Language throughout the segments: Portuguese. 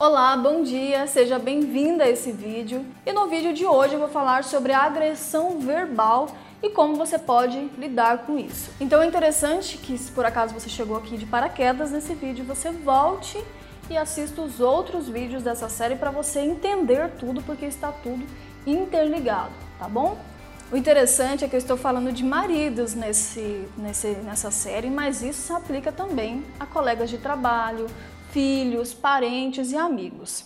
Olá, bom dia, seja bem-vinda a esse vídeo. E no vídeo de hoje eu vou falar sobre a agressão verbal e como você pode lidar com isso. Então é interessante que se por acaso você chegou aqui de paraquedas nesse vídeo, você volte e assista os outros vídeos dessa série para você entender tudo, porque está tudo interligado, tá bom? O interessante é que eu estou falando de maridos nesse, nesse, nessa série, mas isso se aplica também a colegas de trabalho, filhos, parentes e amigos.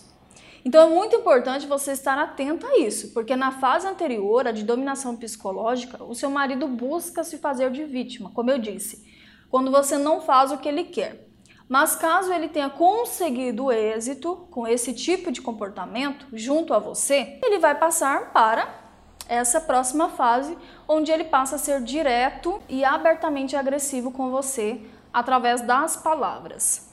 Então é muito importante você estar atento a isso, porque na fase anterior, a de dominação psicológica, o seu marido busca se fazer de vítima, como eu disse, quando você não faz o que ele quer. Mas caso ele tenha conseguido êxito com esse tipo de comportamento junto a você, ele vai passar para essa próxima fase, onde ele passa a ser direto e abertamente agressivo com você através das palavras.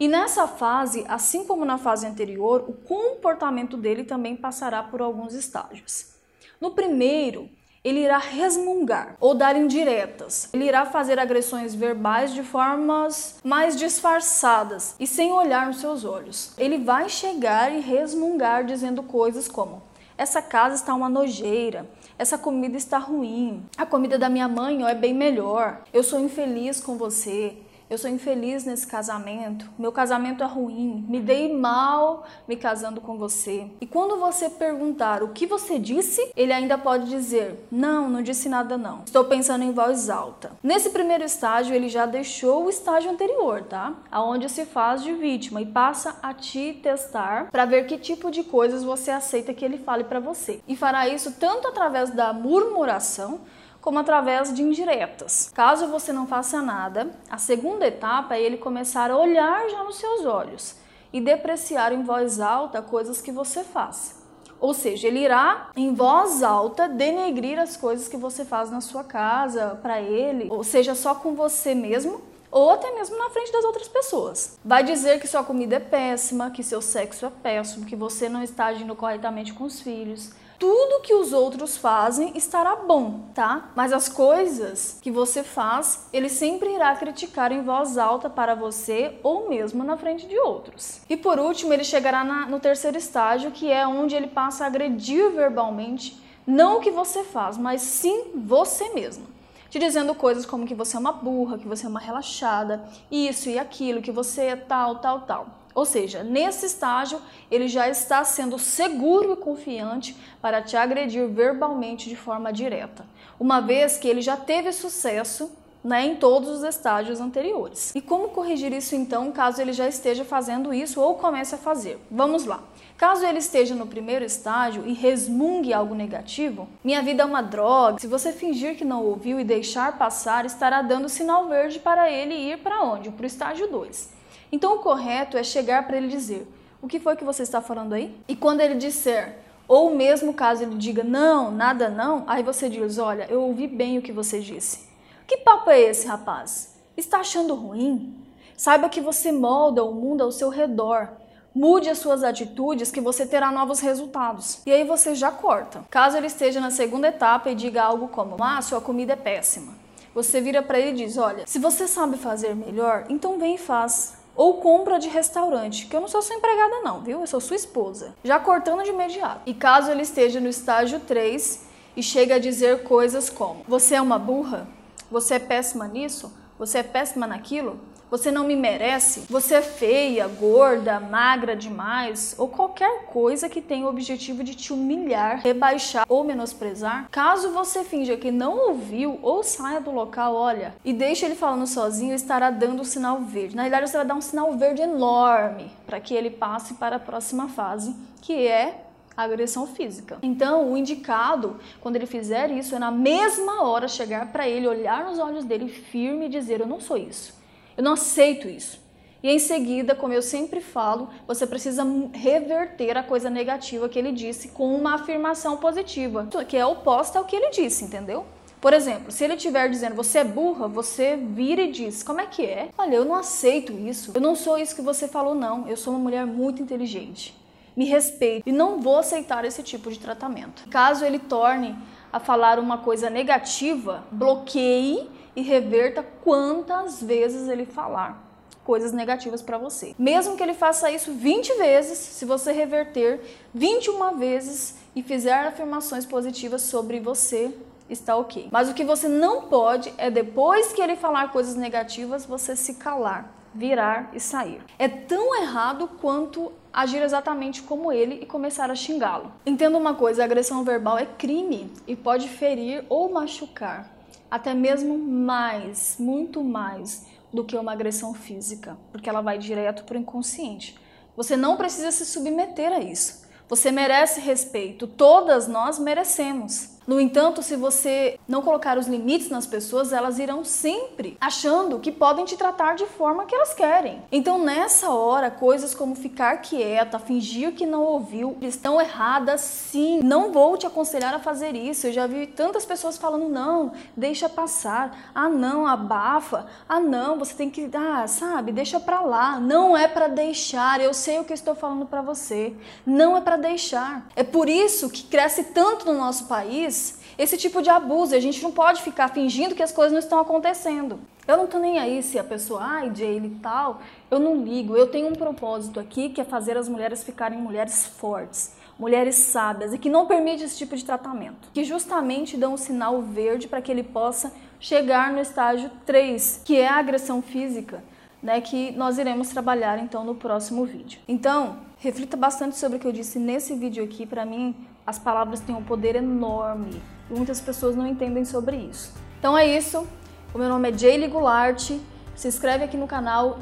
E nessa fase, assim como na fase anterior, o comportamento dele também passará por alguns estágios. No primeiro, ele irá resmungar ou dar indiretas. Ele irá fazer agressões verbais de formas mais disfarçadas e sem olhar nos seus olhos. Ele vai chegar e resmungar dizendo coisas como: essa casa está uma nojeira, essa comida está ruim, a comida da minha mãe ó, é bem melhor, eu sou infeliz com você, eu sou infeliz nesse casamento, meu casamento é ruim, me dei mal me casando com você. E quando você perguntar o que você disse, ele ainda pode dizer: Não, não disse nada, não. Estou pensando em voz alta. Nesse primeiro estágio, ele já deixou o estágio anterior, tá? Aonde se faz de vítima e passa a te testar para ver que tipo de coisas você aceita que ele fale para você. E fará isso tanto através da murmuração como através de indiretas. Caso você não faça nada, a segunda etapa é ele começar a olhar já nos seus olhos e depreciar em voz alta coisas que você faz. Ou seja, ele irá em voz alta denegrir as coisas que você faz na sua casa para ele, ou seja, só com você mesmo ou até mesmo na frente das outras pessoas. Vai dizer que sua comida é péssima, que seu sexo é péssimo, que você não está agindo corretamente com os filhos, tudo que os outros fazem estará bom, tá? Mas as coisas que você faz, ele sempre irá criticar em voz alta para você ou mesmo na frente de outros. E por último, ele chegará na, no terceiro estágio, que é onde ele passa a agredir verbalmente não o que você faz, mas sim você mesmo te dizendo coisas como que você é uma burra, que você é uma relaxada, isso e aquilo, que você é tal, tal, tal. Ou seja, nesse estágio, ele já está sendo seguro e confiante para te agredir verbalmente de forma direta, uma vez que ele já teve sucesso né, em todos os estágios anteriores. E como corrigir isso então, caso ele já esteja fazendo isso ou comece a fazer? Vamos lá. Caso ele esteja no primeiro estágio e resmungue algo negativo, minha vida é uma droga. Se você fingir que não ouviu e deixar passar, estará dando sinal verde para ele ir para onde? Para o estágio 2. Então o correto é chegar para ele dizer: O que foi que você está falando aí? E quando ele disser, ou mesmo caso ele diga não, nada não, aí você diz: Olha, eu ouvi bem o que você disse. Que papo é esse, rapaz? Está achando ruim? Saiba que você molda o mundo ao seu redor. Mude as suas atitudes que você terá novos resultados. E aí você já corta. Caso ele esteja na segunda etapa e diga algo como: Ah, sua comida é péssima. Você vira para ele e diz: Olha, se você sabe fazer melhor, então vem e faz ou compra de restaurante, que eu não sou sua empregada não, viu? Eu sou sua esposa. Já cortando de imediato. E caso ele esteja no estágio 3 e chega a dizer coisas como: "Você é uma burra? Você é péssima nisso? Você é péssima naquilo?" Você não me merece, você é feia, gorda, magra demais, ou qualquer coisa que tenha o objetivo de te humilhar, rebaixar ou menosprezar. Caso você finja que não ouviu ou saia do local, olha, e deixe ele falando sozinho, estará dando um sinal verde. Na realidade, você vai dar um sinal verde enorme para que ele passe para a próxima fase, que é a agressão física. Então, o indicado, quando ele fizer isso, é na mesma hora chegar para ele, olhar nos olhos dele firme e dizer: Eu não sou isso. Eu não aceito isso. E em seguida, como eu sempre falo, você precisa reverter a coisa negativa que ele disse com uma afirmação positiva, que é oposta ao que ele disse, entendeu? Por exemplo, se ele estiver dizendo você é burra, você vira e diz: Como é que é? Olha, eu não aceito isso. Eu não sou isso que você falou, não. Eu sou uma mulher muito inteligente. Me respeite e não vou aceitar esse tipo de tratamento. Caso ele torne a falar uma coisa negativa, bloqueie e reverta quantas vezes ele falar. coisas negativas para você. Mesmo que ele faça isso 20 vezes, se você reverter 21 vezes e fizer afirmações positivas sobre você, está ok. Mas o que você não pode é depois que ele falar coisas negativas, você se calar, virar e sair. É tão errado quanto agir exatamente como ele e começar a xingá-lo. Entenda uma coisa, a agressão verbal é crime e pode ferir ou machucar, até mesmo mais, muito mais do que uma agressão física, porque ela vai direto para o inconsciente. Você não precisa se submeter a isso. Você merece respeito, todas nós merecemos. No entanto, se você não colocar os limites nas pessoas, elas irão sempre achando que podem te tratar de forma que elas querem. Então, nessa hora, coisas como ficar quieta, fingir que não ouviu, estão erradas sim. Não vou te aconselhar a fazer isso. Eu já vi tantas pessoas falando: não, deixa passar. Ah, não, abafa. Ah, não, você tem que, ah, sabe, deixa pra lá. Não é para deixar. Eu sei o que estou falando para você. Não é para deixar. É por isso que cresce tanto no nosso país esse tipo de abuso. A gente não pode ficar fingindo que as coisas não estão acontecendo. Eu não tô nem aí se a pessoa, ai, Jaylee e tal, eu não ligo. Eu tenho um propósito aqui que é fazer as mulheres ficarem mulheres fortes, mulheres sábias e que não permite esse tipo de tratamento. Que justamente dão um sinal verde para que ele possa chegar no estágio 3, que é a agressão física. Né, que nós iremos trabalhar então no próximo vídeo. Então, reflita bastante sobre o que eu disse nesse vídeo aqui. Para mim, as palavras têm um poder enorme e muitas pessoas não entendem sobre isso. Então é isso. O meu nome é Jaylee Goulart. Se inscreve aqui no canal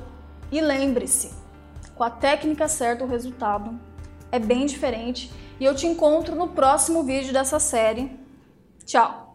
e lembre-se, com a técnica certa o resultado é bem diferente. E eu te encontro no próximo vídeo dessa série. Tchau!